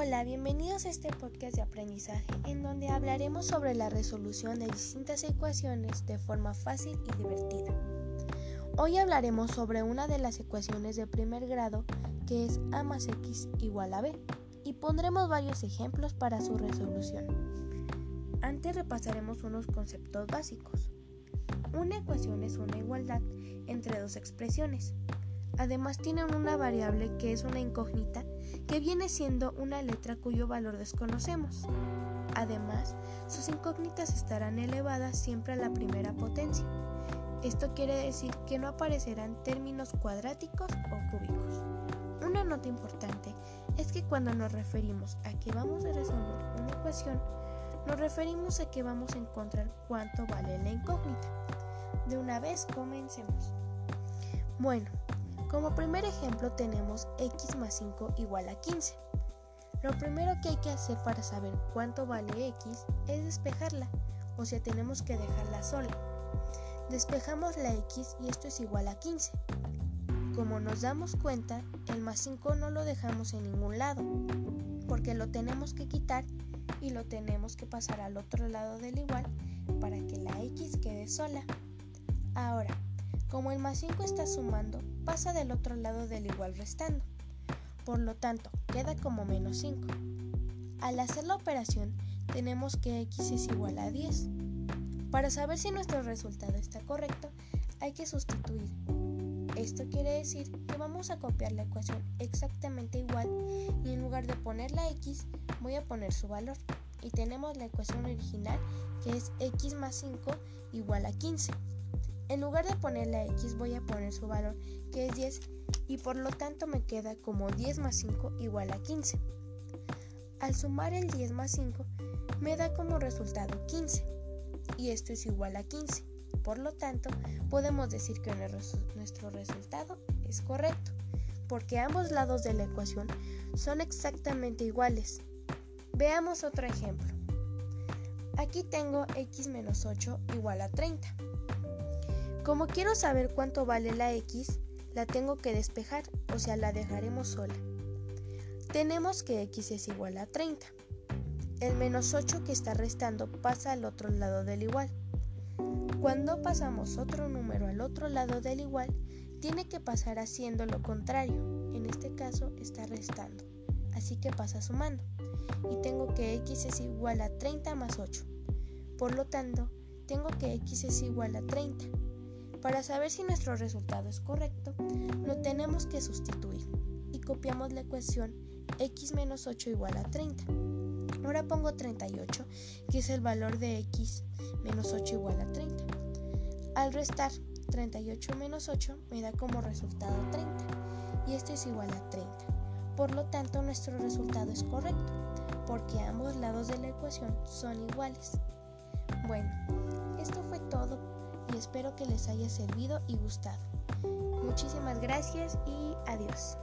Bienvenidos a este podcast de aprendizaje en donde hablaremos sobre la resolución de distintas ecuaciones de forma fácil y divertida. Hoy hablaremos sobre una de las ecuaciones de primer grado que es a más x igual a b y pondremos varios ejemplos para su resolución. Antes repasaremos unos conceptos básicos. Una ecuación es una igualdad entre dos expresiones. Además tienen una variable que es una incógnita que viene siendo una letra cuyo valor desconocemos. Además, sus incógnitas estarán elevadas siempre a la primera potencia. Esto quiere decir que no aparecerán términos cuadráticos o cúbicos. Una nota importante es que cuando nos referimos a que vamos a resolver una ecuación, nos referimos a que vamos a encontrar cuánto vale la incógnita. De una vez comencemos. Bueno, como primer ejemplo tenemos x más 5 igual a 15. Lo primero que hay que hacer para saber cuánto vale x es despejarla, o sea tenemos que dejarla sola. Despejamos la x y esto es igual a 15. Como nos damos cuenta, el más 5 no lo dejamos en ningún lado, porque lo tenemos que quitar y lo tenemos que pasar al otro lado del igual para que la x quede sola. Ahora, como el más 5 está sumando, pasa del otro lado del igual restando. Por lo tanto, queda como menos 5. Al hacer la operación, tenemos que x es igual a 10. Para saber si nuestro resultado está correcto, hay que sustituir. Esto quiere decir que vamos a copiar la ecuación exactamente igual y en lugar de poner la x, voy a poner su valor. Y tenemos la ecuación original que es x más 5 igual a 15. En lugar de poner la x voy a poner su valor que es 10 y por lo tanto me queda como 10 más 5 igual a 15. Al sumar el 10 más 5 me da como resultado 15 y esto es igual a 15. Por lo tanto, podemos decir que nuestro resultado es correcto, porque ambos lados de la ecuación son exactamente iguales. Veamos otro ejemplo. Aquí tengo x menos 8 igual a 30. Como quiero saber cuánto vale la x, la tengo que despejar, o sea, la dejaremos sola. Tenemos que x es igual a 30. El menos 8 que está restando pasa al otro lado del igual. Cuando pasamos otro número al otro lado del igual, tiene que pasar haciendo lo contrario. En este caso está restando. Así que pasa sumando. Y tengo que x es igual a 30 más 8. Por lo tanto, tengo que x es igual a 30. Para saber si nuestro resultado es correcto, lo tenemos que sustituir y copiamos la ecuación x menos 8 igual a 30. Ahora pongo 38, que es el valor de x menos 8 igual a 30. Al restar 38 menos 8 me da como resultado 30 y esto es igual a 30. Por lo tanto, nuestro resultado es correcto, porque ambos lados de la ecuación son iguales. Bueno, esto fue todo y espero que les haya servido y gustado. Muchísimas gracias y adiós.